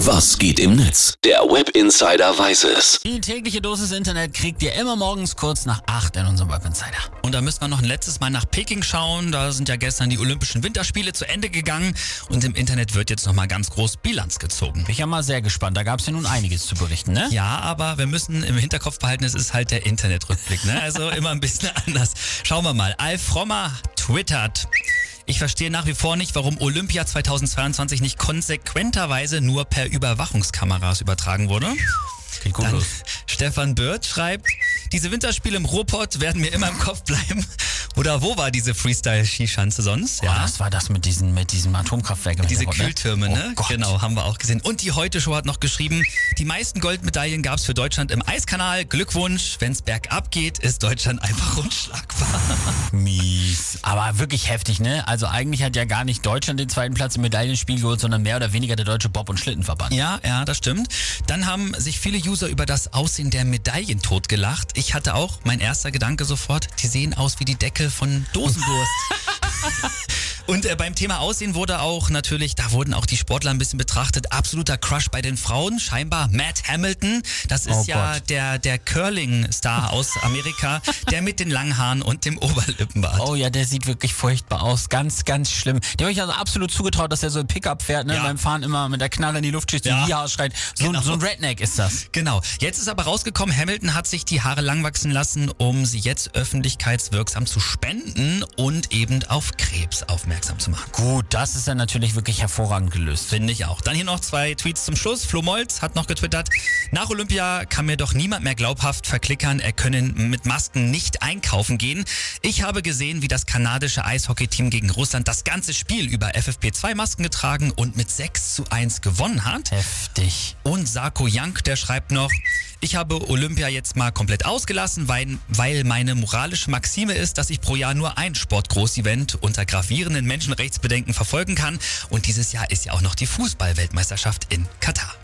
Was geht im Netz? Der Web Insider weiß es. Die tägliche Dosis Internet kriegt ihr immer morgens kurz nach 8 in unserem Web Insider. Und da müssen wir noch ein letztes Mal nach Peking schauen. Da sind ja gestern die Olympischen Winterspiele zu Ende gegangen und im Internet wird jetzt nochmal ganz groß Bilanz gezogen. Bin ich ja mal sehr gespannt. Da gab es ja nun einiges zu berichten, ne? Ja, aber wir müssen im Hinterkopf behalten, es ist halt der Internetrückblick, ne? Also immer ein bisschen anders. Schauen wir mal. Alf Frommer twittert. Ich verstehe nach wie vor nicht, warum Olympia 2022 nicht konsequenterweise nur per Überwachungskameras übertragen wurde. Geht gut Dann. Stefan Bird schreibt, diese Winterspiele im Ruhrpott werden mir immer im Kopf bleiben. Oder wo war diese Freestyle-Skischanze sonst? Ja. Oh, das war das mit, diesen, mit diesem Atomkraftwerk. im Diese Hintergrund, Kühltürme, ne? Oh Gott. Genau, haben wir auch gesehen. Und die Heute-Show hat noch geschrieben, die meisten Goldmedaillen gab es für Deutschland im Eiskanal. Glückwunsch, wenn's bergab geht, ist Deutschland einfach unschlagbar. Mies. Aber wirklich heftig, ne? Also eigentlich hat ja gar nicht Deutschland den zweiten Platz im Medaillenspiel geholt, sondern mehr oder weniger der deutsche Bob- und Schlittenverband. Ja, ja, das stimmt. Dann haben sich viele User über das Aussehen der Medaillen totgelacht. Ich hatte auch, mein erster Gedanke sofort, die sehen aus wie die Deckel von Dosenwurst. Und äh, beim Thema Aussehen wurde auch natürlich, da wurden auch die Sportler ein bisschen betrachtet. Absoluter Crush bei den Frauen, scheinbar Matt Hamilton. Das ist Oh ja Gott. der, der Curling-Star aus Amerika, der mit den langen Haaren und dem Oberlippenbart. Oh ja, der sieht wirklich furchtbar aus. Ganz, ganz schlimm. Dem habe ich also absolut zugetraut, dass er so ein Pickup fährt, ne? Ja. Beim Fahren immer mit der Knarre in die Luft schießt, Ja. die ja ausschreit. So, Genau. so ein Redneck ist das. Genau. Jetzt ist aber rausgekommen, Hamilton hat sich die Haare lang wachsen lassen, um sie jetzt öffentlichkeitswirksam zu spenden und eben auf Krebs aufmerksam zu machen. Gut, das ist ja natürlich wirklich hervorragend gelöst. Finde ich auch. Dann hier noch zwei Tweets zum Schluss. Flo Molz hat noch getwittert. Nach Olympia kann mir doch niemand mehr glaubhaft verklickern, er könne mit Masken nicht einkaufen gehen. Ich habe gesehen, wie das kanadische Eishockeyteam gegen Russland das ganze Spiel über FFP2 Masken getragen und mit 6 zu 1 gewonnen hat. Heftig. Und Sarko Jank, der schreibt noch, ich habe Olympia jetzt mal komplett ausgelassen, weil, weil meine moralische Maxime ist, dass ich pro Jahr nur ein Sportgroßevent unter gravierenden Menschenrechtsbedenken verfolgen kann. Und dieses Jahr ist ja auch noch die Fußball-Weltmeisterschaft in Katar.